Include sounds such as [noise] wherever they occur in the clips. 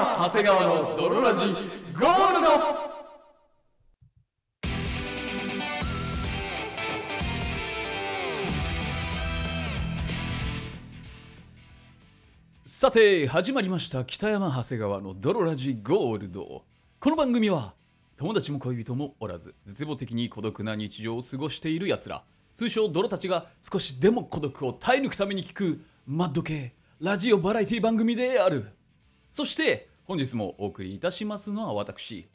長谷川の泥ラジゴールド。さて始まりました北山長谷川の泥ラジゴールド。この番組は友達も恋人もおらず絶望的に孤独な日常を過ごしている奴ら。通称泥たちが少しでも孤独を耐え抜くために聞くマッド系ラジオバラエティ番組である。そして本日もお送りいたしますのは私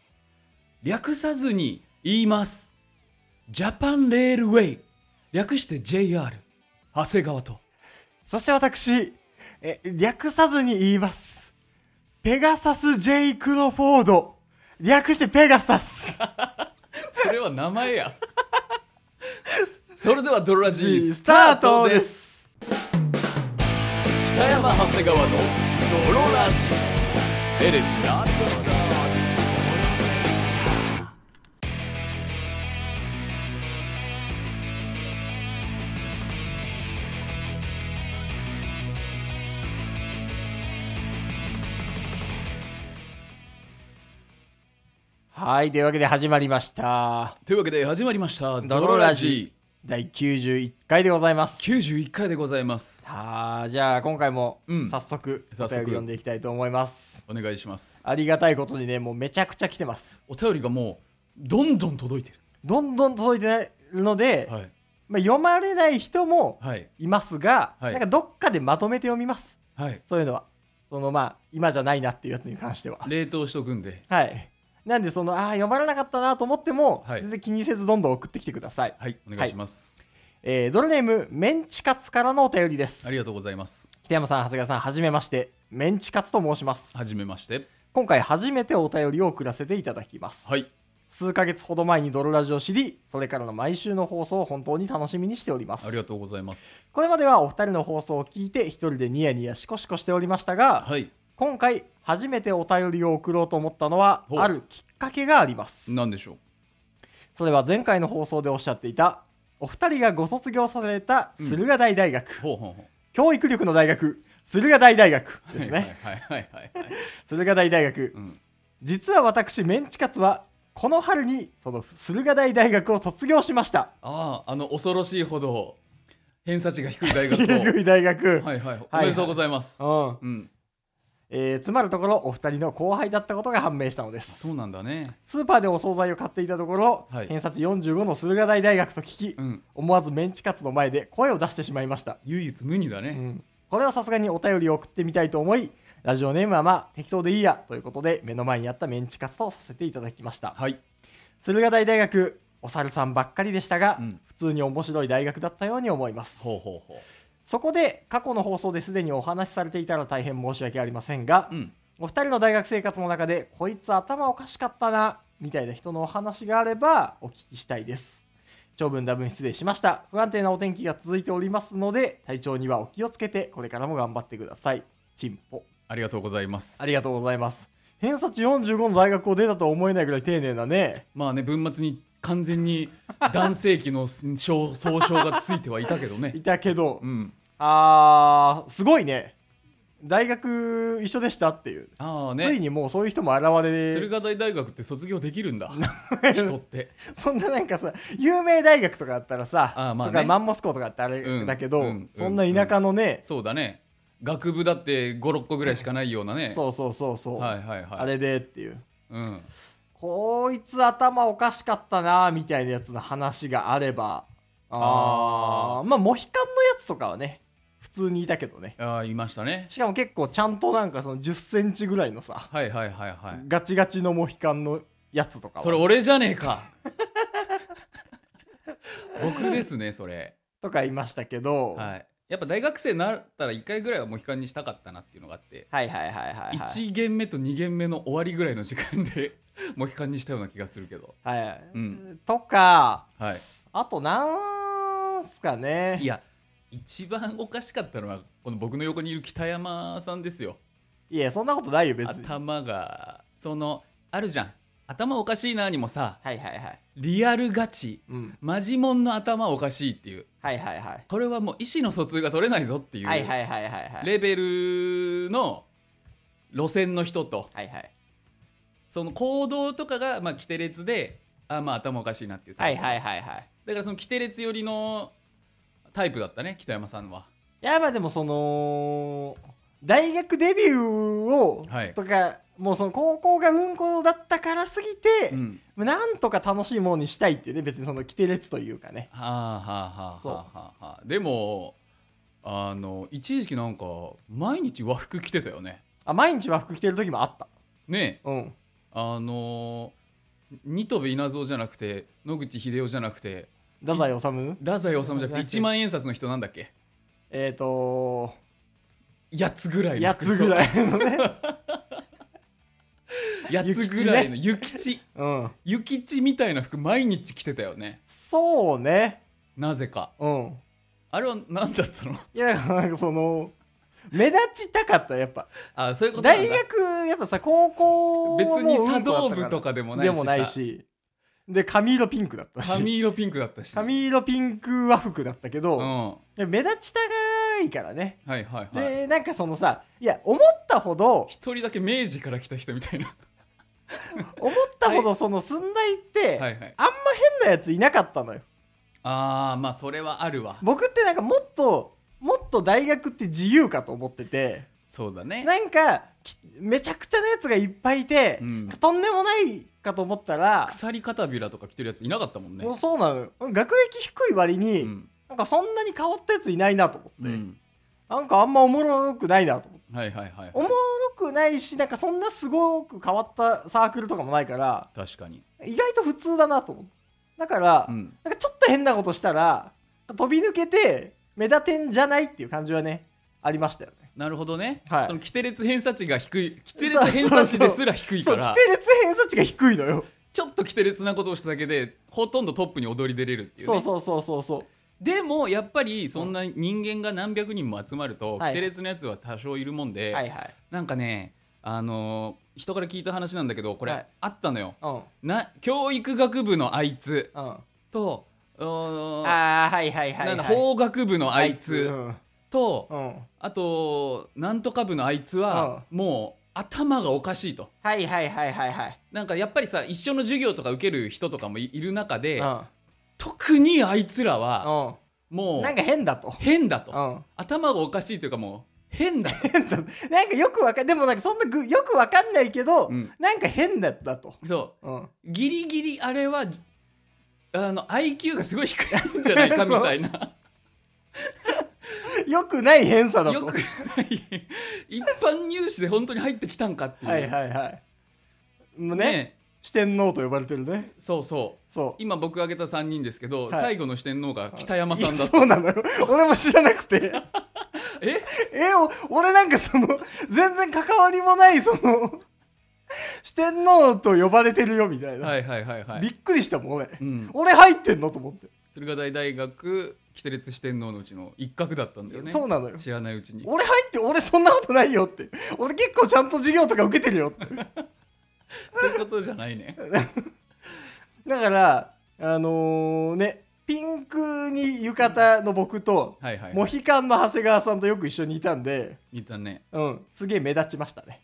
略さずに言いますジャパンレールウェイ略して JR 長谷川とそして私、え、略さずに言います。ペガサス・ジェイ・クロフォード。略してペガサス。[laughs] それは名前やそれではドロラジーススタートですす北山長谷川のドロラジエレスなドロはい、というわけで始まりました。というわけで始まりましたドロラジ第91回でございます。91回でございますさあ、じゃあ今回もうん早速、お早速便り読んでいきたいと思います。お願いしますありがたいことにね、もうめちゃくちゃ来てます。お便りがもうどんどん届いてどんどん届いてるので、るはいまあ、読まれない人もはいいますが、はいなんかどっかでまとめて読みます。はいそういうのは。そのまあ、今じゃないなっていうやつに関しては。冷凍しとくんではい。なんで、その、ああ、読まれなかったなと思っても、はい全然気にせずどんどん送ってきてください。はいお願いします、えー、ドルネーム、メンチカツからのお便りですあ。りがとうございます北山さん、長谷川さん、はじめまして。メンチカツと申します。はじめまして今回初めてお便りを送らせていただきます。はい数ヶ月ほど前にドロラジを知り、それからの毎週の放送を本当に楽しみにしておりますあり。がとうございますこれまではお二人の放送を聞いて、一人でニヤニヤシコシコしておりましたが、はい今回初めてお便りを送ろうと思ったのはほう。あるきっかけがあります。何でしょう？それは前回の放送でおっしゃっていたお二人がご卒業された駿河台大学、ほうほうほう。教育力の大学。駿河台大学ですね。はいはいはいはいはい。[laughs] 駿河台大学、うん。実は私メンチカツはこの春にその駿河台大学を卒業しました。あああの恐ろしいほど偏差値が低い大学を。[laughs] 低い大学、はいはい。おめでとうございます、うん。うんえーつまるところお二人の後輩だったことが判明したのです。そうなんだね。スーパーでお惣菜を買っていたところ、はい。偏差値45の駿河台大学と聞き、うん。思わずメンチカツの前で声を出してしまいました、唯一無二だね、うん、これはさすがにお便りを送ってみたいと思いラジオネームはまあ適当でいいやということで目の前にあったメンチカツとさせていただきました。はい。駿河台大学お猿さんばっかりでしたが、うん。普通に面白い大学だったように思います。ほうほうほそこで過去の放送ですでにお話しされていたら大変申し訳ありませんが、ううん。お二人の大学生活の中でこいつ頭おかしかったなみたいな人のお話があればお聞きしたいです。長文多文失礼しました。不安定なお天気が続いておりますので体調にはお気をつけてこれからも頑張ってください。チンポ。ありがとうございます。ありがとうございます。偏差値45の大学を出たとは思えないぐらい丁寧なね。まあね文末に完全に男性器の総総称がついてはいたけどね。[laughs] いたけど、うんあーすごいね。大学一緒でしたっていう、ああね。ついにもうそういう人も現れ駿河台大学って卒業できるんだ。[laughs] 人って。そんななんかさ有名大学とかだったらさあーまあね。とかマンモス校とかだってあれうんだけど、うん。そんな田舎のね、そうだね。学部だって56個ぐらいしかないようなね。[laughs] そうそうそうそう、はいはいはい。あれでっていう。うん。こいつ頭おかしかったなみたいなやつの話があれば。ああー。まあモヒカンのやつとかはね普通にいたけどね。ああいましたね。しかも結構ちゃんとなんかその1 0ンチぐらいのさはいはいはいはい。ガチガチのモヒカンのやつとかは。それ俺じゃねえか。僕ですねそれ。とかいましたけど、はい。やっぱ大学生になったら1回ぐらいはモヒカンにしたかったなっていうのがあって。はいはいはいはいはい。1限目と2限目の終わりぐらいの時間で [laughs] モヒカンにしたような気がするけど。はいはい、うん。とかはい。あとなんすかね。いや一番おかしかったのはこの僕の横にいる北山さんですよ。いやそんなことないよ別に。頭がそのあるじゃん。頭おかしいなにもさはいはいはい。リアルガチ。うん。マジモンの頭おかしいっていう。はいはいはい。これはもう意思の疎通が取れないぞっていうはいはいはいはいはい。レベルの路線の人と。はいはい。その行動とかがまあキテレツであまあ頭おかしいなっていうはいはいはいはい。だからそのキテレツ寄りのタイプだったね北山さんは。いやまあでもその大学デビューを、はい。とかもうその高校がうんこだったからすぎて、うん。なんとか楽しいものにしたいっていうね別にその規定列というかね。はあはあはあはあはあ。はあでもあの一時期なんか毎日和服着てたよね。あ毎日和服着てる時もあった。ね。えうん。あの新渡戸稲造じゃなくて野口英世じゃなくて太宰治？太宰治じゃなくてだって1万円札の人なんだっけ？えっ、ー、と8つぐらいの8つぐらいのね。[laughs] 8つぐらいの。諭吉。うん。諭吉みたいな服毎日着てたよね。そうね。なぜか。うん。あれは何だったの？いやなんかその目立ちたかったやっぱ。あそういうこと大学やっぱさ高校別に茶道部かとかでもないしさ。でもないしで髪色ピンクだったし。髪色ピンクだったし。髪色ピンク和服だったけど、うん。目立ちたがいからね。はいはいでなんかそのさいや思ったほど一人だけ明治から来た人みたいな。[laughs] 思ったほどその寸大って、はいはい。あんま変なやついなかったのよ。ああまあそれはあるわ。僕ってなんかもっともっと大学って自由かと思ってて。そうだね。なんかきめちゃくちゃなやつがいっぱいいて、うん。とんでもないかと思ったら、鎖片びらとか着てるやついなかったもんね。もうそうなのよ。学歴低い割に、うん。なんかそんなに変わったやついないなと思って、うん。なんかあんまおもろくないなと思って。はいはいはい。おもろくないしなんかそんなすごく変わったサークルとかもないから確かに。意外と普通だなと思って。だから、うん。なんかちょっと変なことしたら飛び抜けて目立てんじゃないっていう感じはねありましたよねなるほどね、はい。そのキテレツ偏差値が低いキテレツ偏差値ですら低いから。そう規定列偏差値が低いのよ。ちょっとキテレツなことをしただけでほとんどトップに躍り出れるっていうね。そうそうそうそうそう。でもやっぱりそんな人間が何百人も集まると、はい。キテレツのやつは多少いるもんで、はいはい。なんかねあのー人から聞いた話なんだけどこれ、はい。あったのよ。うん。な教育学部のあいつ。とうーんあーはいはいはい、はい、なんだ法学部のあいつうんと、うん。あとなんとか部のあいつは、もう頭がおかしいと。はいはいはいはいはい。なんかやっぱりさ一緒の授業とか受ける人とかもいいる中で、うん。特にあいつらはうもうんなんか変だと。変だと、うん。頭がおかしいというかもう変だと。[laughs] 変だなんかよくわかんでもなんかそんなぐよくわかんないけど、うん。なんか変だったと、そう。ん、うギリギリあれはじあの IQ がすごい低いんじゃないかみたいな [laughs] [laughs] よくない偏差だと。よくない。一般入試で本当に入ってきたんかっていう。はいはいはい。もうねね。四天王と呼ばれてるね。そうそう。そう。今僕挙げた3人ですけど、はい。最後の四天王が北山さんだった。そうなのよ。俺も知らなくて。[laughs] え？えお俺なんかその全然関わりもないその四天王と呼ばれてるよみたいな、はいはいはいはい、びっくりしたもん俺、うん、俺入ってんの？と思って、駿河台大学キテレツ四天王のうちの一角だったんだよね。そうなのよ。知らないうちに。俺入って俺そんなことないよって。俺結構ちゃんと授業とか受けてるよって。[laughs] そういうことじゃないね。[laughs] だからあのーねピンクに浴衣の僕と、はいはい。モヒカンの長谷川さんとよく一緒にいたんでいたね。うんすげえ目立ちましたね。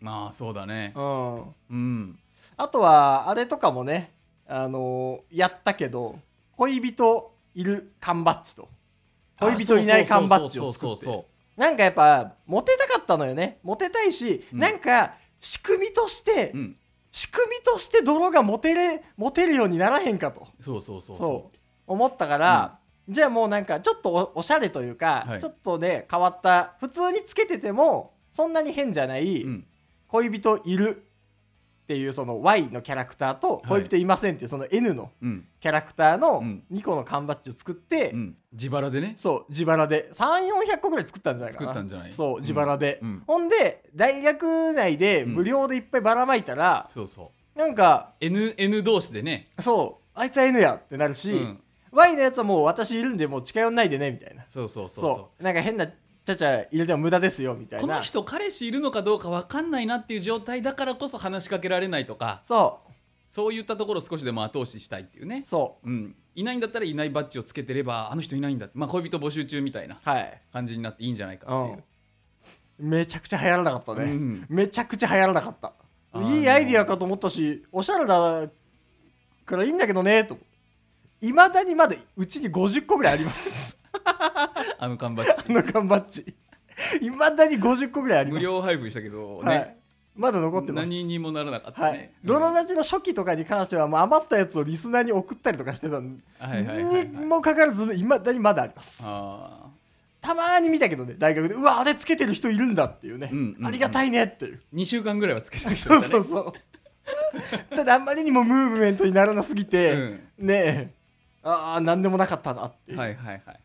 まあそうだね。うん。うん。あとはあれとかもねあのーやったけど恋人いる缶バッジと。恋人いない缶バッジを作って。なんかやっぱモテたかったのよね。モテたいし、うん。なんか仕組みとして、うん。仕組みとして泥がモテれモテるようにならへんかと。そうそうそうそう。思ったから、じゃあもうなんかちょっとおおしゃれというか、はい。ちょっとね変わった。普通につけててもそんなに変じゃない、うん。恋人いるっていうその Y のキャラクターとはい。恋人いませんっていうその N のうん。キャラクターのうん。2個の缶バッジを作って、うん。自腹でね。そう自腹で。3400個ぐらい作ったんじゃないかな。作ったんじゃない？そう自腹で、うん。うんほんで大学内で無料でいっぱいばらまいたら、そうそなんかう N, N 同士でね。そうあいつは N やってなるし、うん。Y のやつはもう私いるんでもう近寄んないでねみたいな。そうそうそうそう。そう。なんか変なちゃちゃ入れても無駄ですよみたいな。この人彼氏いるのかどうか分かんないなっていう状態だからこそ話しかけられないとか。そそういったところを少しでも後押ししたいっていうね。うそう。ん、いないんだったらいないバッジをつけてればあの人いないんだって、まあ、恋人募集中みたいな感じになっていいんじゃないかっていう、めちゃくちゃ流行らなかったね、うん。めちゃくちゃ流行らなかった。いいアイディアかと思ったしおしゃれだからいいんだけどねと。いまだにまだうちに50個ぐらいあります [laughs] あの缶バッあジの缶バッジ。いまだに50個ぐらいあります。無料配布したけどね、はい、まだ残ってます。何にもならなかったはい。ね、、ドロラジの初期とかに関してはもう余ったやつをリスナーに送ったりとかしてたんはいはいはいはい。にもかかわらずいまだにまだあります。あたまーに見たけどね大学で。うわあれつけてる人いるんだっていうね、うんうんうん。ありがたいねっていう。ー2週間ぐらいはつけてる人 [laughs] そうそうそう。[laughs] ただあんまりにもムーブメントにならなすぎて、うん。ねえ。ああ何でもなかったなっていう、はいはいはいはい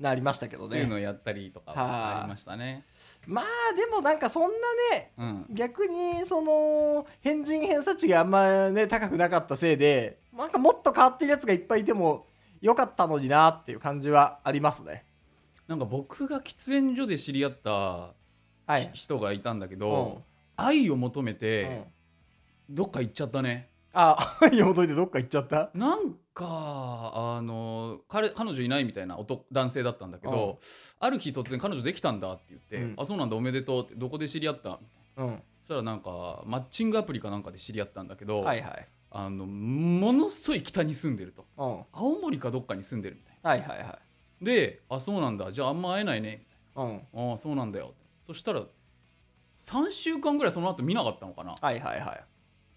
なりましたけどね。っていうのをやったりとかはありましたね。まあでもなんかそんなねうん。逆にその変人偏差値があんまね高くなかったせいでなんかもっと変わってるやつがいっぱいいてもよかったのになっていう感じはありますね。なんか僕が喫煙所で知り合ったはい、人がいたんだけうん。ど、愛を求めうん。てどっか行っちゃったねあ愛を求めてどっか行っちゃった？なんかあの彼彼女いないみたいな男男性だったんだけど、ある日突然彼女できたんだって言って、うん。あそうなんだおめでとうってどこで知り合った？うん。そしたらなんかマッチングアプリかなんかで知り合ったんだけど、はいはい。あのものすごい北に住んでると。うん。は青森かどっかに住んでるみたいいはいはい。なであそうなんだ。じゃああんま会えないね。みうん。たいなああそうなんだよ。そしたら3週間ぐらいその後見なかったのかな。はいはいはい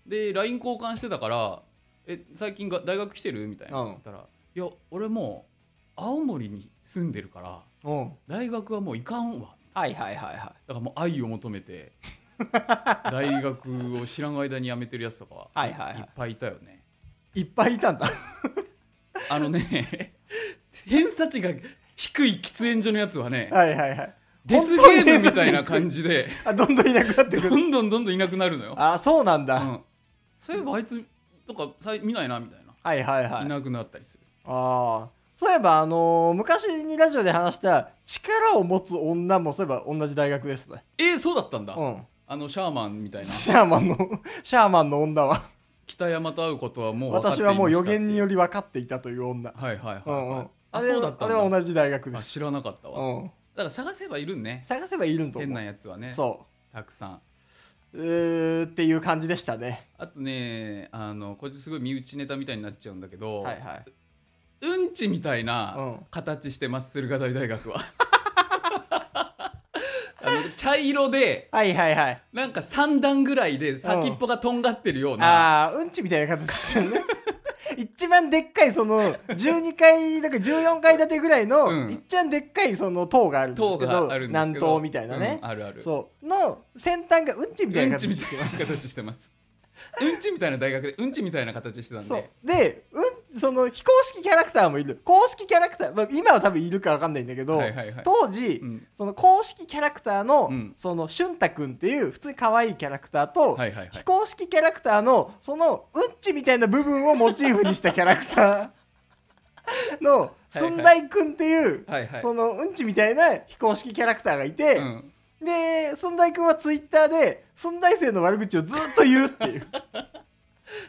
で LINE 交換してたから「え最近が大学来てる?」みたいな。うん。言ったら「いや俺もう青森に住んでるからうん。大学はもう行かんわ」はいはいはいはい。だからもう愛を求めて [laughs] 大学を知らん間に辞めてるやつとかははいはいはい。っぱいいたよね。いっぱいいたんだ。[laughs] あのね偏差値が低い喫煙所のやつはねはいはいはい。デスゲームみたいな感じであどんどんいなくなってくどるんどんどんどんいなくなるのよ、あそうなんだ、うん、そういえばあいつとかさい見ないなみたいな、はいはいはい。いなくなったりする。ああそういえばあのー昔にラジオで話した力を持つ女もそういえば同じ大学ですね。えー、そうだったんだ、うん。あのシャーマンみたいな。シャーマンの [laughs] シャーマンの女は。北山と会うことはもう分かっていました私はもう予言により分かっていたという女。はいはいはい、はい。うんうん。ああれそうだったんだ。あれは同じ大学です。あ知らなかったわ、うん。だから探せばいるんね。探せばいるんと思う。変なやつはね。そたくさんっていう感じでしたね。あとねあのこいつすごい身内ネタみたいになっちゃうんだけど、はいはい。うんちみたいなうん。形してます駿河台大学は。[laughs] あの茶色ではいはいはい。なんか3段ぐらいで先っぽがとんがってるような、ああうんちみたいな形してるね一番でっかいその12階だから14階建てぐらいの、うん。一番でっかいその塔があるんです塔けど。南東みたいなね、うんあるある。そう。の先端がうんちみたいな形してますうんちみたいな大学でうんちみたいな形してたんで。で、うん、その非公式キャラクターもいる。公式キャラクター、まあ、今は多分いるか分かんないんだけど、はいはいはい。当時、うん。その公式キャラクターの、うん。その俊太くんっていう普通に可愛いキャラクターと、はいはいはい。非公式キャラクターのそのうんちみたいな部分をモチーフにしたキャラクターの寸大くんっていう、はいはい。そのうんちみたいな非公式キャラクターがいて、うんで寸大くんはツイッターで寸大生の悪口をずっと言うっていう。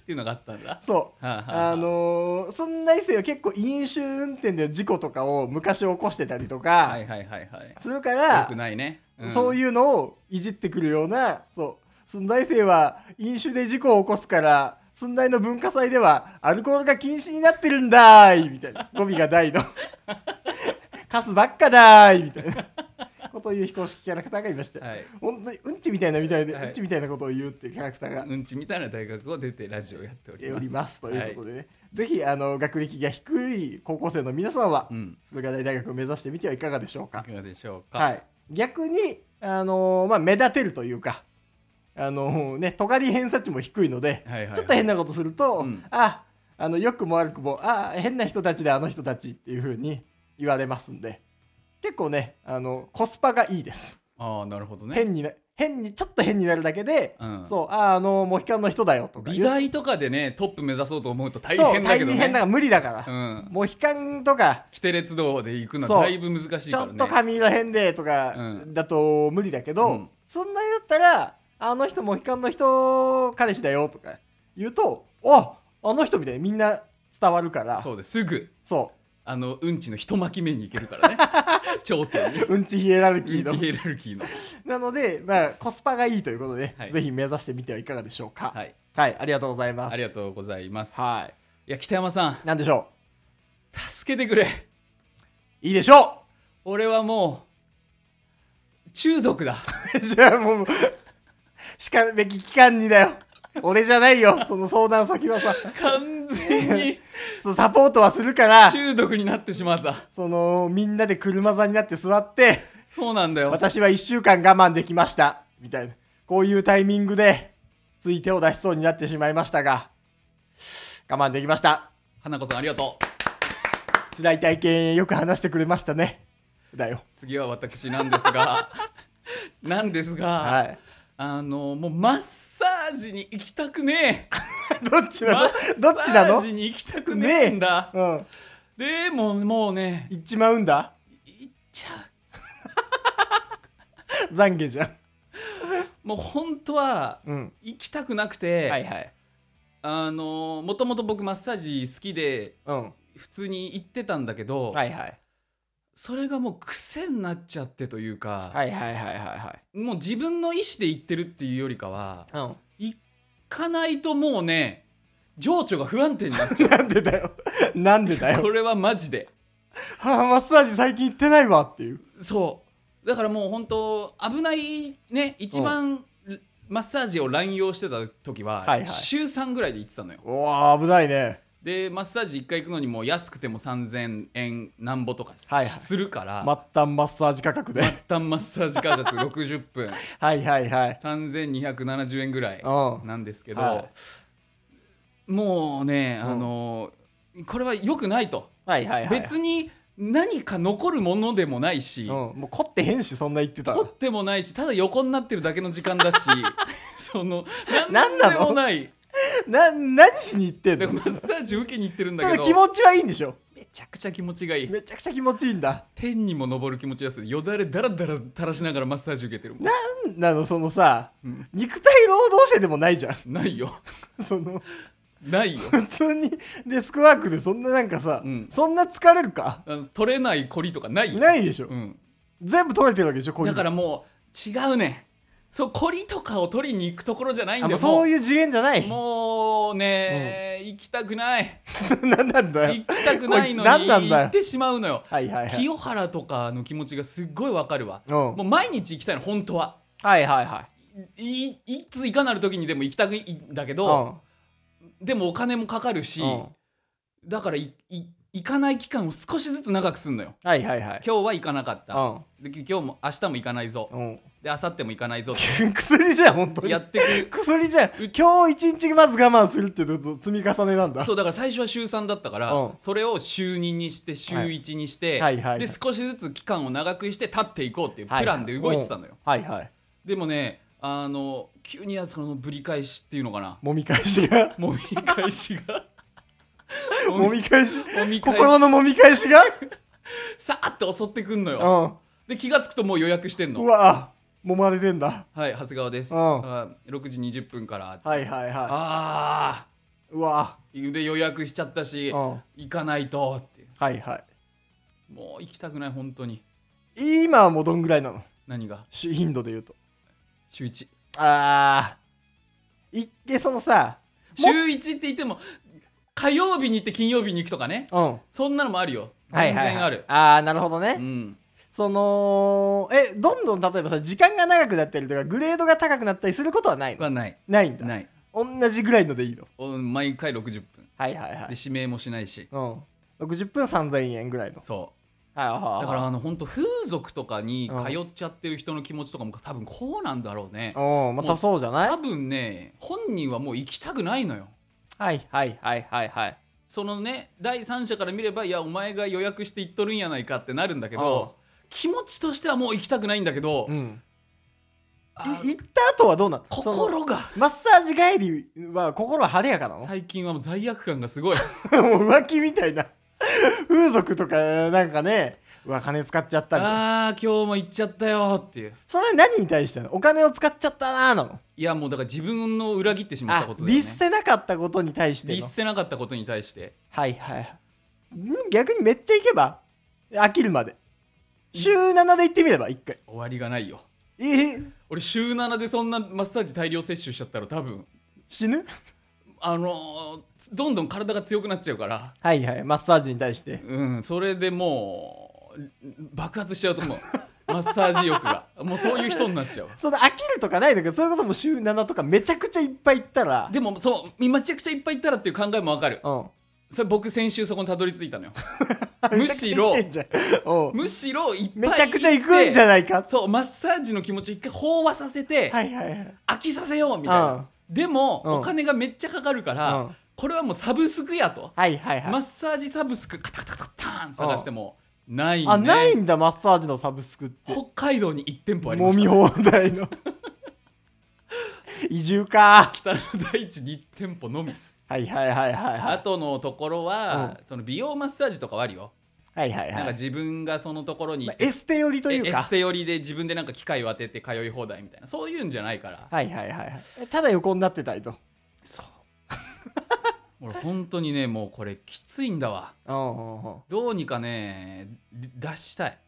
っていうのがあったんだ。そう。はあはあはあ。あのー、寸大生は結構飲酒運転で事故とかを昔起こしてたりとはかいはいはいはい。するかよら、くないね、うそういうのをいじってくるようなそう。寸大生は飲酒で事故を起こすから寸大の文化祭ではアルコールが禁止になってるんだーいみたいな。語尾が大の。[laughs] カスばっかだーいみたいなことを言う非公式キャラクターがいました、んはい。本当にうんちみたいなみたいで、はい。うんちみたいなことを言うっていうキャラクターが。うんちみたいな大学を出てラジオやっております。ますということでね、ぜひあの学歴が低い高校生の皆さん。は駿河台大学を目指してみてはいかがでしょうか。いかがでしょうか、はい、逆に、あのーまあ、目立てるというか、あのーね、尖り偏差値も低いので、はいはいはい。ちょっと変なことすると、うん。ああの良くも悪くもあ変な人たちであの人たちっていう風に言われますんで結構ねあのコスパがいいです、ああなるほどね。変にな変にちょっと変になるだけで、うん。そうああのモヒカンの人だよとか美大とかでねトップ目指そうと思うと大そう変だけどね。大変だから無理だから、うん。モヒカンとか規定列道で行くのそうはだいぶ難しいちょからね。っと髪色変でとかうん。だと無理だけど、うん。そんなにだったらあの人モヒカンの人彼氏だよとか言うとああの人みたいにみんな伝わるから。そうそうです。すぐあのうんちの一巻き目に行けるからね。[laughs] 頂点に。うんちヒエラルキーの。うんちヒエラルキーの。なので、まあ、コスパがいいということで、はい。ぜひ目指してみてはいかがでしょうか。はい。はい、ありがとうございます。ありがとうございます。はい。や北山さん。なんでしょ助けてくれ。ういいでしょ俺はもう中毒だ。う [laughs] じゃあもうしかるべき機関にだよ。俺じゃないよその相談先はさ。完全にそうサポートはするから中毒になってしまった。そのみんなで車座になって座ってそうなんだよ。私は1週間我慢できました。みたいな。こういうタイミングでつい手を出しそうになってしまいましたが我慢できました。花子さんありがとう。辛い体験よく話してくれましたね。だよ。次は私なんですがなんですが、はい。あのもうマッサージに行きたくね [laughs] どっちなの？どっちなの？ッサージに行きたくねえんだ、うん。でももうね。行っちまうんだ？行っちゃ [laughs] 懺悔じゃん。うもう本当はうん。行きたくなくて、はいはい。あのもともと僕マッサージ好きでうん。普通に行ってたんだけど、はいはい。それがもう癖になっちゃってというか、はいはいはいはもう自分の意思で行ってるっていうよりかはいはい行かないともうね情緒が不安定になっちゃう。ん [laughs] なんでだよ。なんでだよ。うこれはマジで。はあマッサージ最近行ってないわっていう。そう。だからもう本当危ないね一番マッサージを乱用してた時は、はいはい。週3ぐらいで行ってたのよ。うわー危ないねでマッサージ1回行くのにもう安くても3000円なんぼとかするから、末端マッサージ価格で。一旦マッサージ価格60分。[laughs] はいはいはい。3270円ぐらいうん。なんですけど、はもうね、あのこれは良くないと、はいはいはい別に何か残るものでもないし、うん。もう凝ってへんしそんな言ってたら。凝ってもないしただ横になってるだけの時間だし。[laughs] そのなんなの？でもない [laughs] な何しに行ってんの？だからマッサージ受けに行ってるんだたけど。だ気持ちはいいんでしょ？めちゃくちゃ気持ちがいい。めちゃくちゃ気持ちいいんだ。天にも昇る気持ちやすいよだれだらだら垂らしながらマッサージ受けてるもん。なんなのそのさ、ん。肉体労働者でもないじゃん。ないよ。[laughs] そのないよ。普通にデスクワークでそんななんかさ、うん。そんな疲れるか？あの取れないコリとかないよ。ないでしょ、うん、全部取れてるわけでしょこれだからもう違うねそうコリとかを取りに行くところじゃないんあもうそういう次元じゃない。もうね、行きたくない。[laughs] 何なんだよ。行きたくないのこいつに何なんだよ。行ってしまうのよ。はいはいはい。清原とかの気持ちがすっごいわかるわ。うん。もう毎日行きたいの本当は。はいはいはい。いいついかなる時にでも行きたくいいんだけうど、ん。でもお金もかかるし、うん。だからいい行かない期間を少しずつ長くすんのよ。はいはいはい。今日は行かなかった、うん。で今日も明日も行かないぞ、うんで明後日も行かないぞっ [laughs] 薬じゃん本当に。てやってく。[laughs] 薬じゃん。今日一日まず我慢するってこと積み重ねなんだ。そうだから最初は週3だったから、うん。それを週2にして週1にして、はいはいはい。で少しずつ期間を長くして立っていこうっていうプランで動いてたのよ、はいはい。でもねあの急にそのぶり返しっていうのかな。揉み返しが？もみ返しが？[laughs] 揉み返し？もみ返し。心の揉み返しが？さーって襲ってくんのうよん。で気が付くともう予約してんうのわ揉まれてんだ。はい長谷川です、うん。あ6時20分から。はいはいはあいうわ。ーで予約しちゃったし、うん。行かないと。ってはい。はもう行きたくない本当に。い今はもうどんぐらいなの？何が？し頻度で言うと。週1あー。行ってそのさ週1って言っても火曜日に行って金曜日に行くとかね。うん。そんなのもあるよ。はいはいはい。全然ある、ああなるほどね、うんそのえどんどん例えばさ時間が長くなったりとかグレードが高くなったりすることはないの？はない。ないんだ。ない。同じぐらいのでいいの？お毎回60分。はいはいはい。で指名もしないし。うん。60分3000円ぐらいの。そはいはいはい。うだからあの本当風俗とかに通っちゃってる人の気持ちとかも多分こうなんだろうね。うん。またそうじゃない？多分ね本人はもう行きたくないのよ。はいはいはいはいはい。そのね第三者から見ればいやお前が予約して行っとるんやないかってなるんだけど気持ちとしてはもう行きたくないんだけど、うん。あい行った後はどうなの？その心がマッサージ帰りは心は晴れやかなの？も最近はもう罪悪感がすごい。[laughs] う浮気みたいな。風俗とかなんかね。うわ金使っちゃったみたいな。あー今日も行っちゃったよっていう。それは何に対してなの？お金を使っちゃったなーなの。いやもうだから自分の裏切ってしまったあことだよね。律せなかったことに対しての？律せなかったことに対して。はいはいん逆にめっちゃ行けば？飽きるまで週7で行ってみれば一回。終わりがないよ。えー、俺週7でそんなマッサージ大量摂取しちゃったら多分。死ぬ？あのーどんどん体が強くなっちゃうから。はいはいマッサージに対して。うんそれでもう爆発しちゃうと思う。マッサージ欲が。[laughs] もうそういう人になっちゃうその飽きるとかないんだけどそれこそもう週7とかめちゃくちゃいっぱい行ったら。でもそうめちゃくちゃいっぱいいったらっていう考えもわかる。うんそれ僕先週そこにたどり着いたのよ。[laughs] むしろむしろいっぱいめちゃくちゃ行くんじゃないか。そうマッサージの気持ちを一回飽和させて、はいはいはい。飽きさせようみたいな、うん。でも、うん。お金がめっちゃかかるから、うん。これはもうサブスクやと、はいはいはい。マッサージサブスクカタカタカタン探してもないね。あないんだマッサージのサブスクって。北海道に1店舗ありました。もみ放題の。[laughs] 移住か。北の大地に1店舗のみはいはいはいはいはい。あとのところは、その美容マッサージとかはあるよ、はいはいはい。なんか自分がそのところに行まあエステ寄りというか。えエステ寄りで自分でなんか機械を当てて通い放題みたいな。そういうんじゃないから。はいはいはいはい。えただ横になってたりと。そう。[laughs] 俺本当にねもうこれきついんだわ。うんうんう。んどうにかね出したい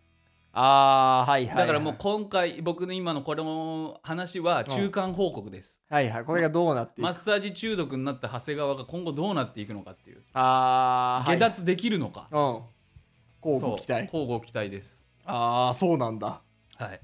あーはいはいはい。だからもう今回僕の今のこれの話は中間報告です、はいはいこれがどうなっていくマッサージ中毒になった長谷川が今後どうなっていくのかっていう。あーはい。下脱できるのか、うん。交互期待。交互期待です。ああそうなんだ。はい。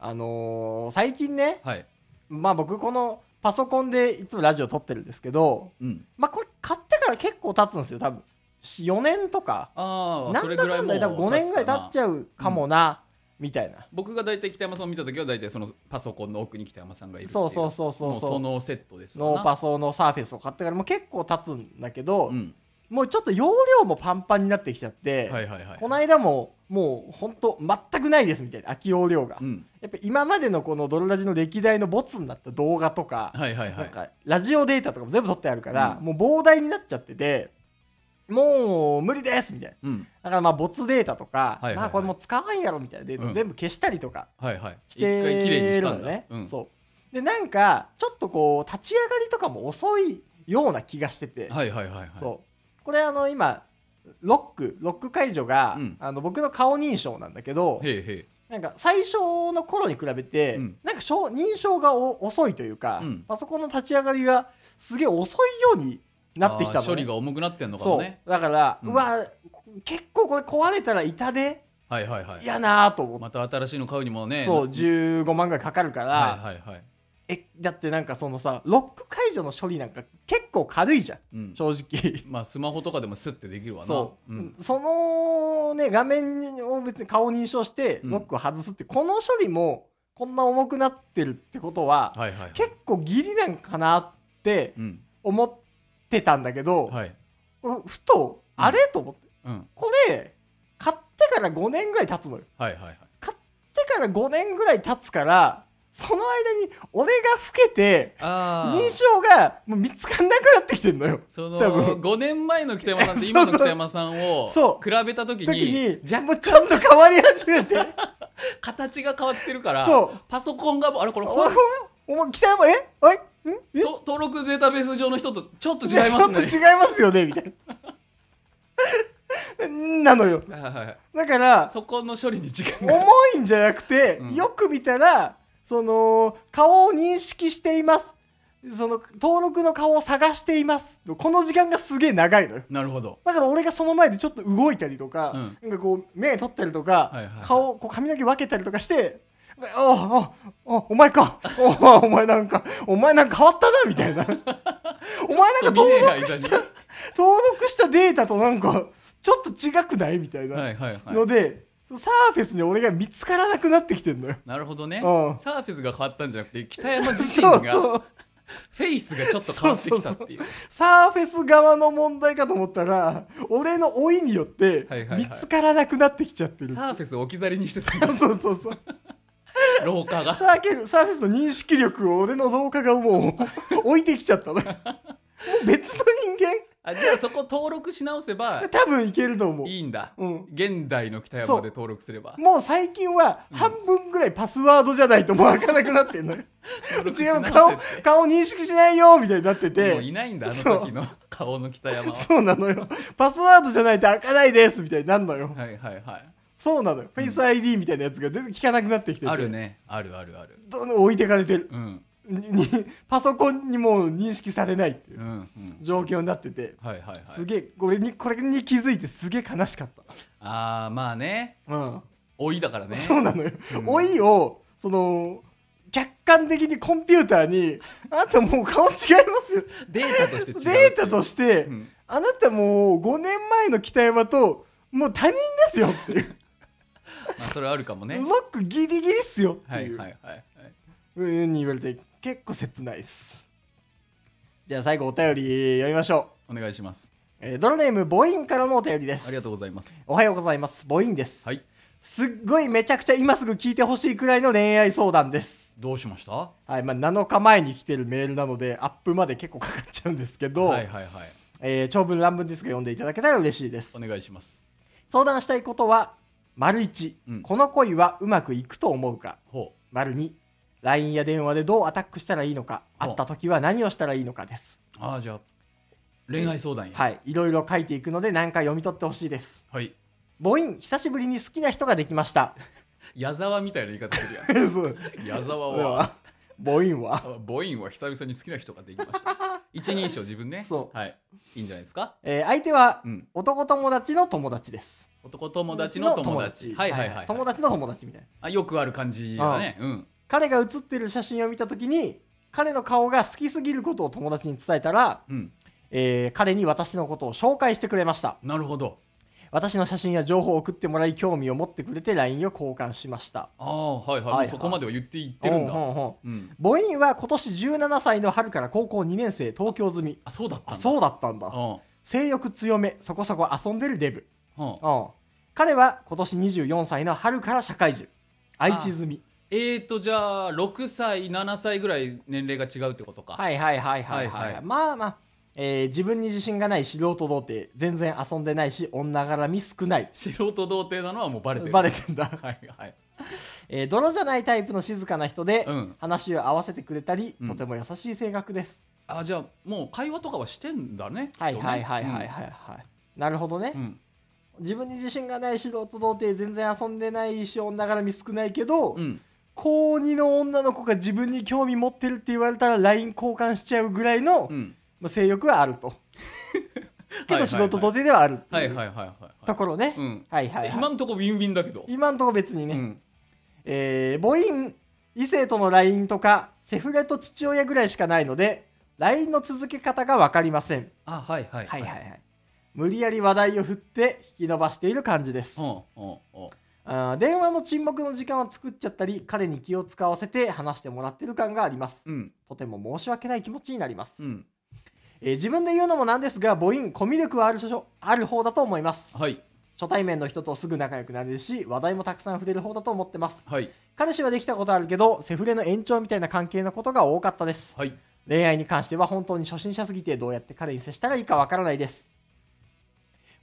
あのー最近ねはい。まあ僕このパソコンでいつもラジオ撮ってるんですけどうん。まあこれ買ってから結構経つんですよ多分4年とかああなんだかんだで多分5年ぐらい経っちうゃうかもな、みたいな。僕が大体北山さんを見た時は大体そのパソコンの奥に北山さんがいるっていそうそうそうそうもう。そうそのセットですわな。ノーパソのサーフェスを買ってからもう結構経つんだけど、うん。もうちょっと容量もパンパンになってきちゃって、はいはいはいこの間ももうほんと全くないですみたいな空き容量が、うん。やっぱ今までのこのドロラジの歴代のボツになった動画とか、はいはいはい。なんかラジオデータとかも全部取ってあるから、うん。もう膨大になっちゃっててもう無理ですみたいな。うん。だからまあ没データとか、はいはいはい。まあこれもう使わんやろみたいなデーうん。タ全部消したりとかしてるのね、うん。そう。でなんかちょっとこう立ち上がりとかも遅いような気がしてて、はいはいはいはい。そう。これあの今ロックロック解除が、うん。あの僕の顔認証なんだけどへなんか最初の頃に比べて、うん。なんか証認証がお遅いというか、うん。パソコンの立ち上がりがすげえ遅いようになってきたの、ね、処理が重くなってんのかもね。だから、ううんわ結構これ壊れたら痛ではいはいはい。嫌なと思って、また新しいの買うにもねそうな15万ぐらいかかるから、はいはいはい。えだってなんかそのさロック解除の処理なんか結構軽いじゃん。うん。正直。[laughs] まあスマホとかでもスッてできるわな。そう、ん。そのね画面を別に顔認証してうん。ロックを外すって、この処理もこんな重くなってるってことは、はいはいはい。結構ギリなんかなってうん。思ってたんだけど、はい。ふとうんあれ、と思って。うん。これ買ってから5年ぐらい経つのよ。はいはいはい。買ってから5年ぐらい経つからその間に俺が老けて認証がもう見つかんなくなってきてんのよ。その多分。5年前の北山さんと [laughs] 今の北山さんをそう。比べた時時にに若もうちょっと変わり始めて。[laughs] 形が変わってるからそう。パソコンがあれこれおほんお前北山え？おいと登録データベース上の人とちょっと違いね。ますちょっと違いねますよねみたいな。[laughs] なのよ。はいはいはい。だからそこの処理に時間が。重いんじゃなくて、うん。よく見たらその顔を認識しています。その登録の顔を探しています。この時間がすげえ長いのよ。なるほど。だから俺がその前でちょっと動いたりとか、うん。なんかこう目取ったりとか、はいはいはい。顔こう髪の毛分けたりとかしてあああお前か。お [laughs] お前なんかお前なんか変わったなみたいな。[laughs] お前なんか登録した [laughs] 登録したデータとなんかちょっと違くないみたいなはいはいはい。ので、サーフェスに俺が見つからなくなってきてんのよ。なるほどね。うん。サーフェスが変わったんじゃなくて北山自身がそうそう。フェイスがちょっと変わってきたっていう。サーフェス側の問題かと思ったら俺の老いによってはいはいはい。見つからなくなってきちゃってる、サーフェスを置き去りにしてたそうそうそう [laughs] 廊下が。サーケサーフェスの認識力を俺の動画がもう [laughs] 置いてきちゃったのもう別の人あじゃあそこ登録し直せば間多分いけると思う。いいんだ。うん。現代の北山で登録すれば。もう最近は半分ぐらいパスワードじゃないともう開かなくなってんのよ。違う直顔顔認識しないよみたいになってもうていないんだあの時の。顔の北山は。そうなのよ。パスワードじゃないと開かないですみたいになんのよ。はいはいはいそうなのよ、フェイス ID みたいなやつが全然効かなくなってきてて。あるね。あるあるある。どんどん置いてかれてる。うん。ににパソコンにもう認識されないっていう。状況になってて。はいはいはい。すげえこれにこれに気づいてすげえ悲しかっああまあね。たうん。老いだからね。そうなのよ、うん。老いをその客観的にコンピューターにあなたもう顔違いますよ。データとして違う。データとして、うん。あなたもう5年前の北山ともう他人ですよっていうまあそれはあるかもね。ロックギリギリっすよってはいいう。はいはいはいふうに言われて結構切ないです。じゃあ最後お便り読みましょお願いします。う、えードラネームボインからのお便りです。ありがとうございます。おはようございます。ボインです、はい。すっごいめちゃくちゃ今すぐ聞いてほしいくらいの恋愛相談です。どうしました？ははいまあ、7日前に来てるメールなのでアップまで結構かかっちゃうんですけど、いはいはい。えー長文乱文ですが読んでいただけたら嬉しいです。お願いします。相談したいことは丸1、うん。この恋はうまくいくと思うか？ほ丸2 LINE や電話でどうアタックしたらいいのか？会った時は何をしたらいいのかです。うああじゃあ恋愛相談や。はい。いろいろ書いていくので何か読み取ってほしいです。はい。母音久しぶりに好きな人ができました。[laughs] 矢沢みたいな言い方するやん。[laughs] 矢沢ではは母音は？あ母音は久々に好きな人ができました。[laughs] 一人称自分ね。そう。はい。いいんじゃないですか？えー相手はうん。男友達の友達です男友達の友達はいはいはい友達の友達みたいな。あよくある感じだね。うん。彼が写ってる写真を見た時に彼の顔が好きすぎることを友達に伝えたら、うん。えー彼に私のことを紹介してくれました。なるほど。私の写真や情報を送ってもらい興味を持ってくれて LINE を交換しました。ああはいはい、はいはい。そこまでは言っていってるんだ。母音は今年17歳の春から高校2年生東京済みあそうだったんだあそうだったん。だうん。性欲強めそこそこ遊んでるデブうん。うん。彼は今年24歳の春から社会人。愛知済み。えーとじゃあ6歳7歳ぐらい年齢が違うってことか、はいはいはいはいはい、はいはい。まあまあ、えー自分に自信がない素人童貞全然遊んでないし女絡み少ない。素人童貞なのはもうバレてる。バレてんだ、[laughs] はいはい。えー泥じゃないタイプの静かな人で、うん。話を合わせてくれたり、うん。とても優しい性格です、あじゃあもう会話とかはしてんだねはいはいはいはいはいはい、なるほどね、うんうん自分に自信がない素人童貞全然遊んでないし女絡み少ないけど、うん。高2の女の子が自分に興味持ってるって言われたら LINE 交換しちゃうぐらいの、うん。まあ性欲はあると。[laughs] けど素人童貞ではあるってはいいう。はいはいはいはいところね、うん。はいはい、はい、今んとこウィンウィンだけど。今んとこ別にね、うん。えー母音異性との LINE とかセフレと父親ぐらいしかないので LINE の続け方が分かりません。あはいはい。はいはいはい無理やり話題を振って引き伸ばしている感じです、うんうあー電話の沈黙の時間を作っちゃったり彼に気を使わせて話してもらってる感があります。うん。とても申し訳ない気持ちになります、うん。えー自分で言うのもなんですが母音コミュ力はある人ある方だと思います。はい。初対面の人とすぐ仲良くなれるし話題もたくさん触れる方だと思ってます。はい。彼氏はできたことあるけどセフレの延長みたいな関係のことが多かったです。はい。恋愛に関しては本当に初心者すぎてどうやって彼に接したらいいかわからないです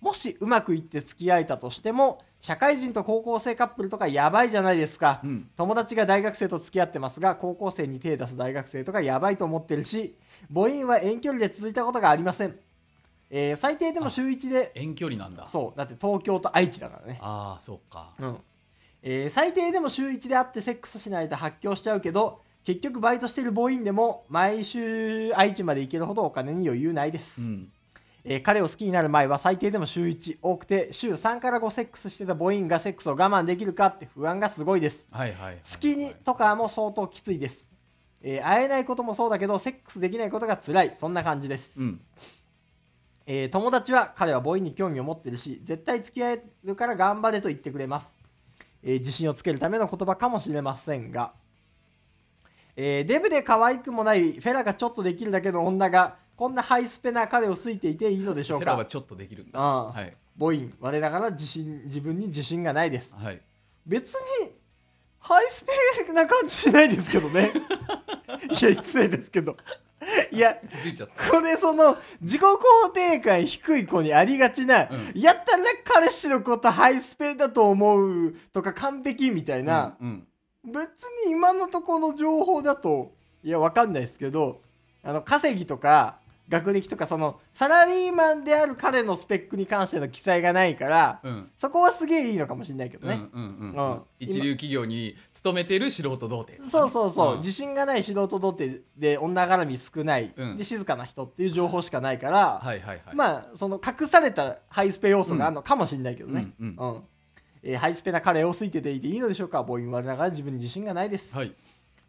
もしうまくいって付き合えたとしても社会人と高校生カップルとかやばいじゃないですか、うん。友達が大学生と付き合ってますが高校生に手出す大学生とかやばいと思ってるし母音は遠距離で続いたことがありません、えー最低でも週1で遠距離なんだ。そうだって東京と愛知だからね。ああそうか。うん。えー最低でも週1で会ってセックスしないと発狂しちゃうけど結局バイトしてる母音でも毎週愛知まで行けるほどお金に余裕ないです、うんえー彼を好きになる前は最低でも週1多くて週3から5セックスしてた母音がセックスを我慢できるかって不安がすごいです。はいはいはい。月にとかも相当きついです、えー会えないこともそうだけどセックスできないことが辛い。そんな感じです、うん。えー友達は彼は母音に興味を持ってるし絶対付き合えるから頑張れと言ってくれます、えー自信をつけるための言葉かもしれませんが、えーデブで可愛くもないフェラがちょっとできるだけの女がこんなハイスペな彼を好いていていいのでしょうか？はちょっとできるんだ。ああ。はい。母音我ながら自信自分に自信がないです。はい。別にハイスペな感じしないですけどね。[laughs] いや失礼ですけど。いやこれその自己肯定感低い子にありがちな、うん。やったら彼氏のことハイスペだと思うとか完璧みたいな、うんうん。別に今のところの情報だといやわかんないですけどあの稼ぎとか学歴とかそのサラリーマンである彼のスペックに関しての記載がないから、うん。そこはすげえいいのかもしれないけどね、一流企業に勤めてる素人童貞そうそうそう、ん。自信がない素人童貞で女絡み少ない、うん。で静かな人っていう情報しかないから、まあその隠されたハイスペ要素があるのかもしれないけどね、えーハイスペな彼を好いてていていいのでしょうか？母音我ながら自分に自信がないです、はい。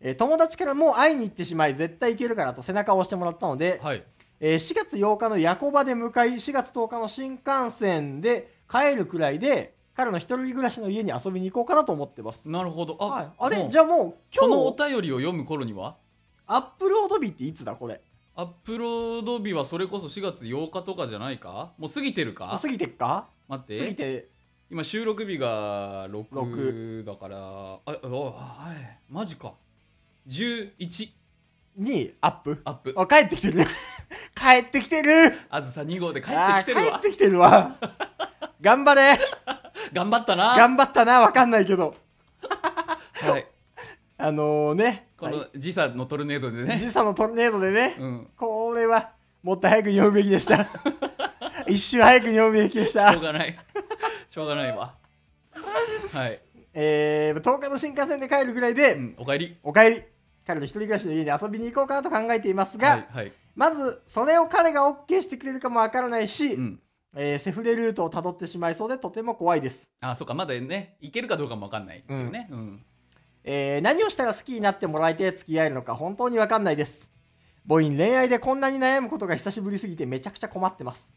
えー友達からもう会いに行ってしまい絶対行けるからと背中を押してもらったので、はいえー4月8日の夜行場で向かい4月10日の新幹線で帰るくらいで彼の一人暮らしの家に遊びに行こうかなと思ってます。なるほど。あ,、はい、あれじゃあもう今そのお日便りを読む頃には？アップロード日っていつだこれ？アップロード日はそれこそ4月8日とかじゃないか？もう過ぎてるか？過ぎてっか？待っ過ぎて。て今収録日が6六だからあおはい。マジか。11にアップ？アップ。あ帰ってきてる帰ってきてる。あずさ2号で帰ってきてるわ。あー帰ってきてるわ。[laughs] 頑張れ。頑張ったな。頑張ったなわかんないけど。はい。あのね。この時差のトルネードでね。時差のトルネードでね、うん。これはもっと早く読むべきでした。[laughs] 一周早く読むべきでした。しょうがない。しょうがないわ。はい、えー、10日の新幹線で帰るぐらいで、うん、おかえり。お帰り。彼の一人暮らしの家に遊びに行こうかなと考えていますが、はいはいまずそれを彼が OK してくれるかもわからないし、うん。えーセフレルートをたどってしまいそうでとても怖いです、あそっか。まだねいけるかどうかもわかんないっていうね。うん、えー何をしたら好きになってもらえて付き合えるのか本当にわかんないです。母音恋愛でこんなに悩むことが久しぶりすぎてめちゃくちゃ困ってます。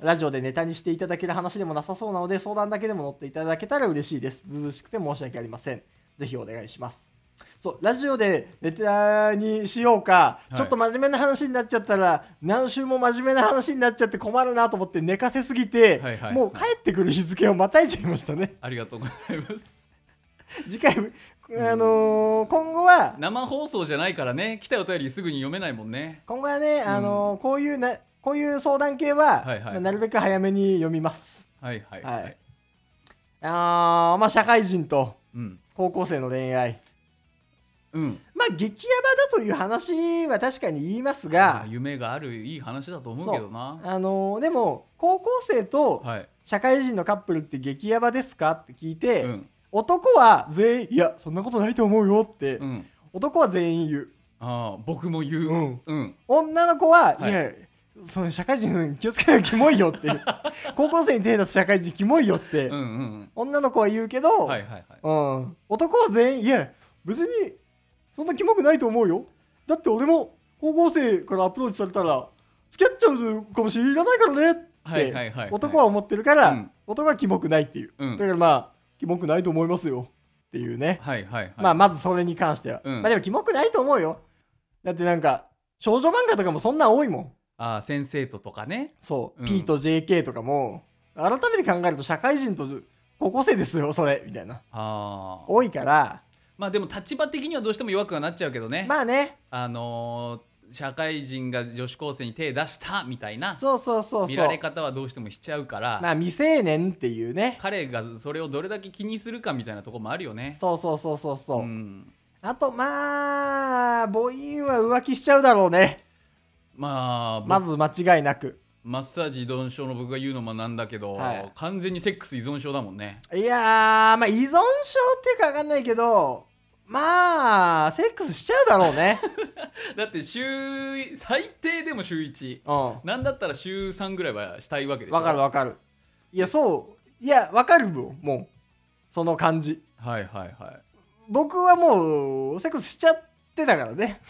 ラジオでネタにしていただける話でもなさそうなので相談だけでも乗っていただけたら嬉しいです。ずうずうしくて申し訳ありません。ぜひお願いしますそうラジオでネタにしようか、い。ちょっと真面目な話になっちゃったら何週も真面目な話になっちゃって困るなと思って寝かせすぎて、はいはいはいもう帰ってくる日付をまたいちゃいましたね。ありがとうございます。[laughs] 次回、あのー今後は生放送じゃないからね。来たお便りすぐに読めないもんね。今後はね、あのーこういうなこういう相談系は、はいはい。まあなるべく早めに読みます。はいはいはい。はい、あーまあ社会人とうん。高校生の恋愛。うんまあ激ヤバだという話は確かに言いますが、夢があるいい話だと思うけどな。あのーでも高校生とはい。社会人のカップルって激ヤバですかって聞いて、うん。男は全員いやそんなことないと思うよって、うん。男は全員言う。ああ僕も言う。うん。うん。女の子は、はい。い、やその社会人気をつけないとキモいよって。[laughs] 高校生に手出す社会人キモいよって、うんうん女の子は言うけど、うんはいはいはい。うん、男は全員いや別にそんなキモくないと思うよ。だって俺も高校生からアプローチされたら付き合っちゃうかもしれないからね。って、男は思ってるから、うん。男はキモくないっていう、うん。だからまあキモくないと思いますよ。っていうね、はいはいはい。まあまずそれに関しては、うん。まあでもキモくないと思うよ。だってなんか少女漫画とかもそんなん多いもん。ああ先生ととかね。そう、うん。P と JK とかも。改めて考えると社会人と高校生ですよそれ。みたいな。ああ多いからまあでも立場的にはどうしても弱くはなっちゃうけどね、まあね。あのー社会人が女子高生に手出したみたいなそうそうそう見られ方はどうしてもしちゃうから、まあ未成年っていうね。彼がそれをどれだけ気にするかみたいなところもあるよね。そうそうそうそうそう、ん、あとまあ母音は浮気しちゃうだろうね。まあ、まず間違いなくマッサージ依存症の僕が言うのもなんだけど、はい。完全にセックス依存症だもんね。いやーまあ依存症っていうか分かんないけどまあセックスしちゃうだろうね。[laughs] だって週最低でも週1うん。なんだったら週3ぐらいはしたいわけでしょ。わかるわかる。いやそう。いやわかるもんもう。その感じ。はいはいはい。僕はもうセックスしちゃってたからね、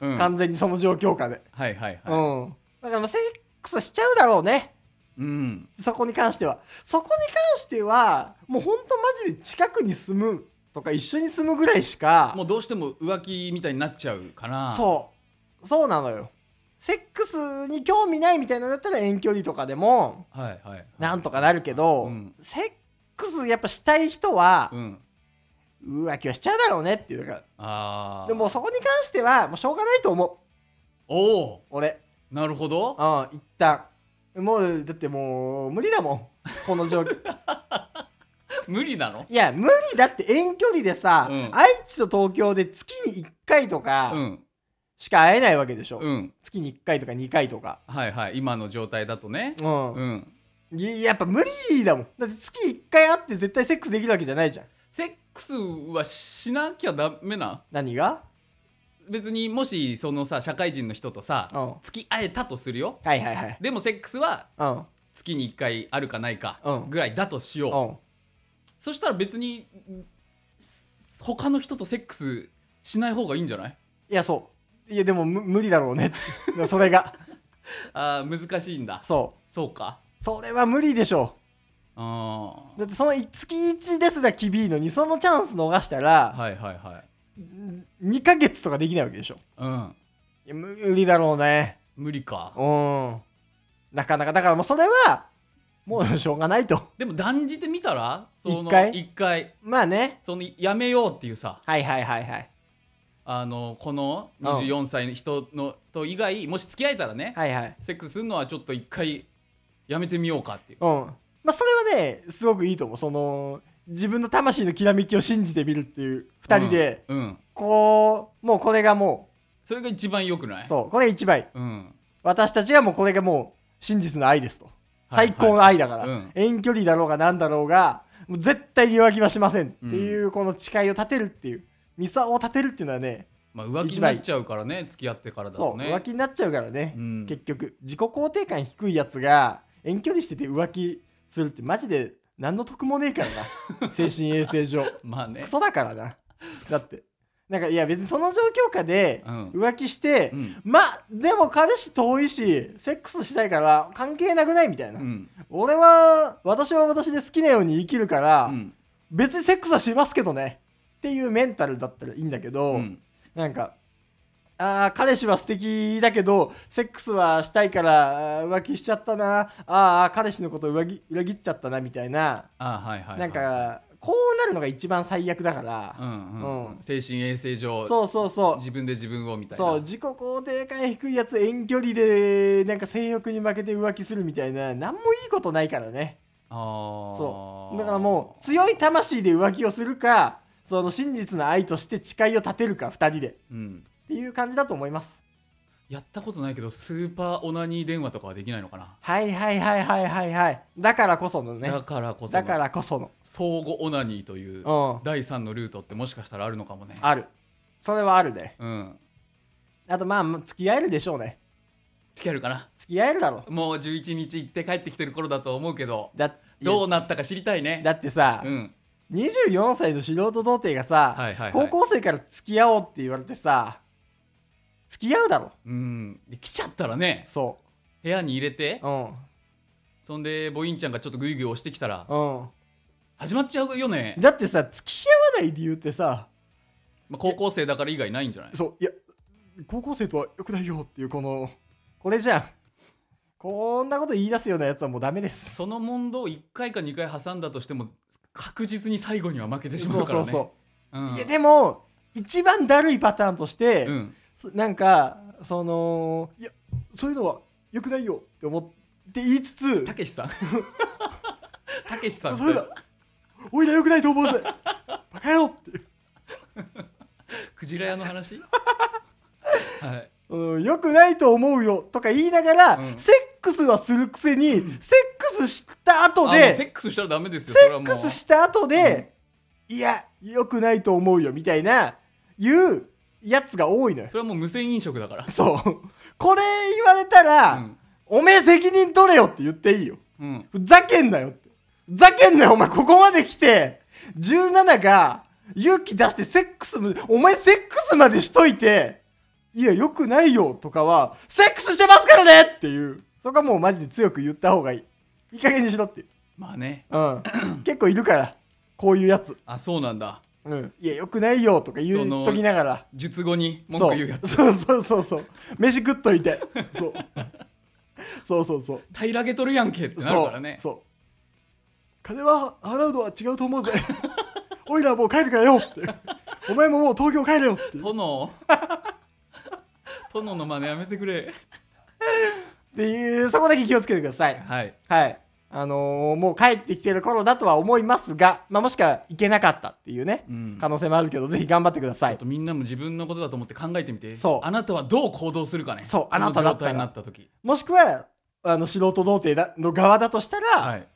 うん、はい完全にその状況下で、はいはい。うん。だからまあセックスしちゃうだろうね。うん、そこに関しては。そこに関してはもうほんとマジで近くに住むとか一緒に住むぐらいしかもうどうしても浮気みたいになっちゃうかな。そう。そうなのよ。セックスに興味ないみたいなのだったら遠距離とかでもはいはいはい。なんとかなるけど、うん。セックスやっぱしたい人はうん。浮気はしちゃうだろうねっていうだから。でもそこに関してはもうしょうがないと思う。おお俺なるほど。うん一旦もうだってもう無理だもんこの状況 [laughs] 無理なの？いや無理だって遠距離でさ、うん愛知と東京で月に1回とか、うん。しか会えないわけでしょ。うん月に1回とか2回とか。はいはい今の状態だとねうん。うんいやっぱ無理だもん。だって月1回会って絶対セックスできるわけじゃないじゃん。セックスはしなきゃダメな？何が？別にもしそのさ社会人の人とさうん付き合えたとするよはいはいはい。でもセックスはうん。月に1回あるかないかうんぐらいだとしよう、うん。そしたら別にす他の人とセックスしない方がいいんじゃない？いや、そう。いや、でもむ無理だろうね。[laughs] それが。[laughs] あー難しいんだそう。そうかそれは無理でしょあう。だってその月1ですら厳いのに、そのチャンス逃したら、あはいはいはい2ヶ月とかできないわけでしょ。うんいや無理だろうね。無理かうん。なかなか、だからもうそれは、もうしょうがないと。でも断じてみたら？その一回？一回まあね。そのやめようっていうさはいはいはいはい。あのこのうん24歳の人のと以外もし付き合えたらね、はいはい。セックスするのはちょっと一回やめてみようかっていううん。まあそれはね、すごくいいと思う。その、自分の魂のきらめきを信じてみるっていう、二人で、うん、うん。こう、もうこれがも、それが一番良くない？うそう、これが一番いい。うん。私たちはもうこれがもう、真実の愛ですと。はい最高の愛だから、うん。遠距離だろうが何だろうが、もう絶対に浮気はしませんっていう、この誓いを立てるっていう、ミサを立てるっていうのはね、まあ浮気になっちゃうからね付き合ってからだそう、とね浮気になっちゃうからね、うん。結局。自己肯定感低いやつが、遠距離してて浮気するってマジで何の得もねえからな。[laughs] 精神衛生上。まあねクソだからな。だって。なんか、いや別にその状況下でうん浮気して、うんまあ、でも彼氏遠いし、セックスしたいから関係なくないみたいな。うん俺は、私は私で好きなように生きるから、うん別にセックスはしますけどね。っていうメンタルだったらいいんだけど、うんなんか、ああ、彼氏は素敵だけど、セックスはしたいから浮気しちゃったな。ああ、彼氏のこと裏切裏切っちゃったな、みたいな。あはいはいはいなんか、こうなるのが一番最悪だから。うんうんうんうん精神衛生上そうそうそう。自分で自分をみたいなそう、自己肯定感低いやつ遠距離で、なんか性欲に負けて浮気するみたいな、なんもいいことないからね。ああそう。だからもう、強い魂で浮気をするか、その真実の愛として誓いを立てるか、二人で。っうんていう感じだと思います。やったことないけどスーパーオナニー電話とかはできないのかな、はいはいはいはいはいはい。だからこそのね。だからこそだかのらこその。相互オナニーといううん。第三のルートってもしかしたらあるのかもねある。それはあるね。うんあとまあ、付き合えるでしょうね。付き合えるかな？付き合えるだろう。もう11日行って帰ってきてる頃だと思うけどだどうなったか知りたいねだってさ、うん24歳の素人童貞がさ、はいはいはい高校生から付き合おうって言われてさ、付き合うだろ。うんで来ちゃったらねそ部屋に入れてう。うん。そんでボインちゃんがちょっとグイグイ押してきたらうん。始まっちゃうよね、だってさ、付き合わない理由ってさ、まあ、高校生だから以外ないんじゃない？そう、いや、高校生とは良くないよっていうこの、これじゃん。こんなこと言い出すようなやつはもうダメです。その問答を1回か2回挟んだとしても確実に最後には負けてしまそううからねそうそう。うんいや、でも、一番だるいパターンとして、うんそなんか、その、いや、そういうのは良くないよって思って言いつつ、たけしさん。[laughs] たけしさんそういうの、おいら良くないと思うぜ。バカ野郎っていう。クジラ屋の話？[laughs] はい。うん、良くないと思うよ。とか言いながら、うん。セックスはするくせに、セックスした後あもうで、セックスしたらダメですよ。セッそれはもう。クスした後で、いや、良くないと思うよみたいな、いうやつが多いのよそ。れはもう無銭飲食だからそう。これ言われたら、うんおめえ責任取れよって言っていいよ。うんふざけんなよって。ふざけんなよ、お前、ここまで来て、17が勇気出してセックスも、お前セックスまでしといて、いや、よくないよ、とかは、セックスしてますからねっていう。そこはもうマジで強く言った方がいい。いい加減にしろって。まあねうん。[clears throat] 結構いるから、こういうやつ。あそうなんだうん。いや、よくないよ、とか言そうのときながら。術後に文そう句言うやつ。そう。そうそうそう。飯食っといて。そう。そうそうそう。平らげとるやんけってなるからね。そう。そう。金は払うのは違うと思うぜ。[laughs] おいらはもう帰るからよって。お前ももう東京帰れよって。殿。殿の真似やめてくれ。っていうそこだけ気をつけてください。はい。はいああのーもう帰ってきてる頃だとは思いますが、まあ、もしくは行けなかったっていうね、うん。可能性もあるけどぜひ頑張ってください。ちょっとみんなも自分のことだと思って考えてみてそう。あなたはどう行動するかねそうあなただったら。もしくはあの素人童貞だの側だとしたら、はい。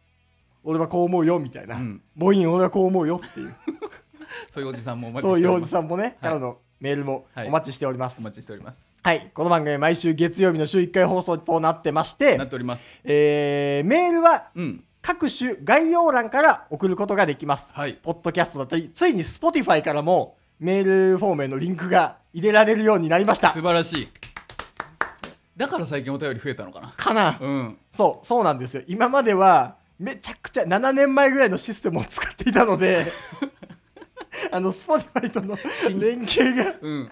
俺はこう思うよみたいな、うん。母音俺はこう思うよっていう。[laughs] そういうおじさんもお待ちそういうおしております。じさんもね、からのメールもはい。お待ちしております、お待ちしております。はい、この番組は毎週月曜日の週1回放送となってましてなっております。えーメールはうん。各種概要欄から送ることができます。はい。ポッドキャストだったり、ついに Spotify からもメールフォームへのリンクが入れられるようになりました。素。晴らしい。だから最近お便り増えたのかな。かな、うん。そう、そうなんですよ。今まではめちゃくちゃ7年前ぐらいのシステムを使っていたので、[laughs] [laughs] あの、Spotify との連携が、うん。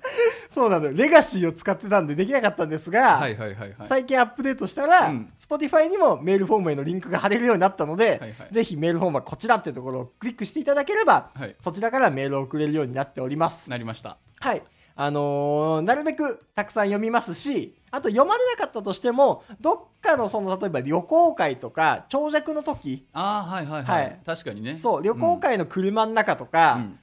そうなのよ。レガシーを使ってたんでできなかったんですが、はいはいはいはい。最近アップデートしたら、うん。Spotify にもメールフォームへのリンクが貼れるようになったので、はいはい。ぜひメールフォームはこちらっていうところをクリックしていただければ、はい。そちらからメールを送れるようになっております。なりました。はい。あのーなるべくたくさん読みますし、あと読まれなかったとしても、どっかのその、例えば旅行会とか、長尺の時、ああはいはいはい、はい。確かにね。そう、旅行会の車の中とか、うん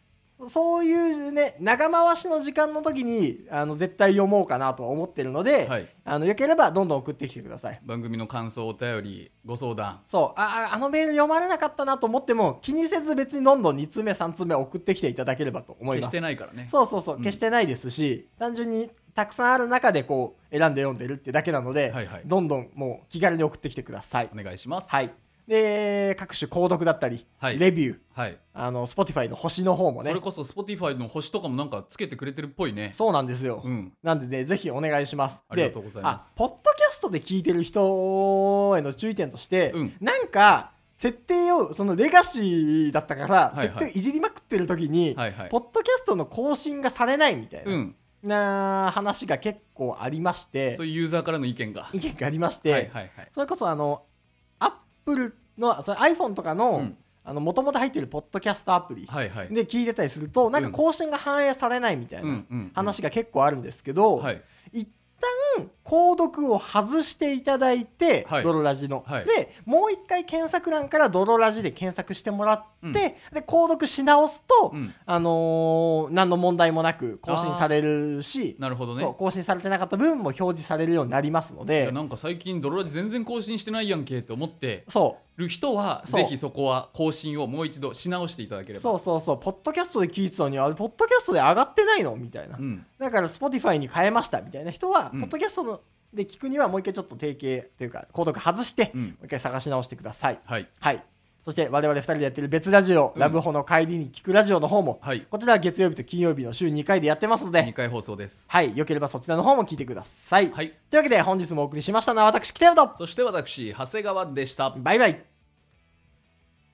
そういうね、長回しの時間の時に、あの、絶対読もうかなとは思ってるので、はい。あの、よければどんどん送ってきてください。番組の感想お便りご相談。そう、あ、ああのメール読まれなかったなと思っても、気にせず別にどんどん2通目、3通目送ってきていただければと思いましてないからね。そうそうそう、うん。決してないですし、単純にたくさんある中でこう、選んで読んでるってだけなので、はいはい。どんどんもう気軽に送ってきてください。お願いします。はい。で、各種購読だったり、はい。レビュー、はい。あの、Spotify の星の方もね。それ、こそ Spotify の星とかもなんかつけてくれてるっぽいね。そうなんですよ。うん。なんでね、ぜひお願いします。ありがとうございます。であ、ポッドキャストで聞いてる人への注意点として、うん。なんか、設定を、そのレガシーだったから、はいはい。設定をいじりまくってる時に、はいはい。ポッドキャストの更新がされないみたいな、うん。な話が結構ありましてそういうユーザーからの意見が。意見がありまして、はいはいはい。それこそあの、プルの、それ iPhone とかの、うん。あの、もともと入ってるポッドキャストアプリで聞いてたりすると、なんか更新が反映されないみたいな話が結構あるんですけど、はい。一旦購読を外していただいて、はい。ドロラジの、はい。でもう一回検索欄からドロラジで検索してもらって、うん。で購読し直すと、うん。あのー何の問題もなく更新されるし、なるほどね。そう更新されてなかった分も表示されるようになりますのいでやなんか最近ドロラジ全然更新してないやんけって思って。そる人はぜひそこは更新をもう一度し直していただければ。うそうそうそう。ポッドキャストで聞いてたのにあれポッドキャストで上がってないの？みたいな、うん。だから Spotify に変えましたみたいな人は、うん。ポッドキャストので聞くにはもう一回ちょっと提携というか購読外して、うん。もう一回探し直してください。はい。はいそして我々二人でやってる別ラジオ、うん。ラブホの帰りに聞くラジオの方も、はい。こちらは月曜日と金曜日の週2回でやってますの2で回放送です。はい。よければそちらの方も聞いてください、はい。というわけで本日もお送りしましたのは私北山とそして私長谷川でした。バイバイ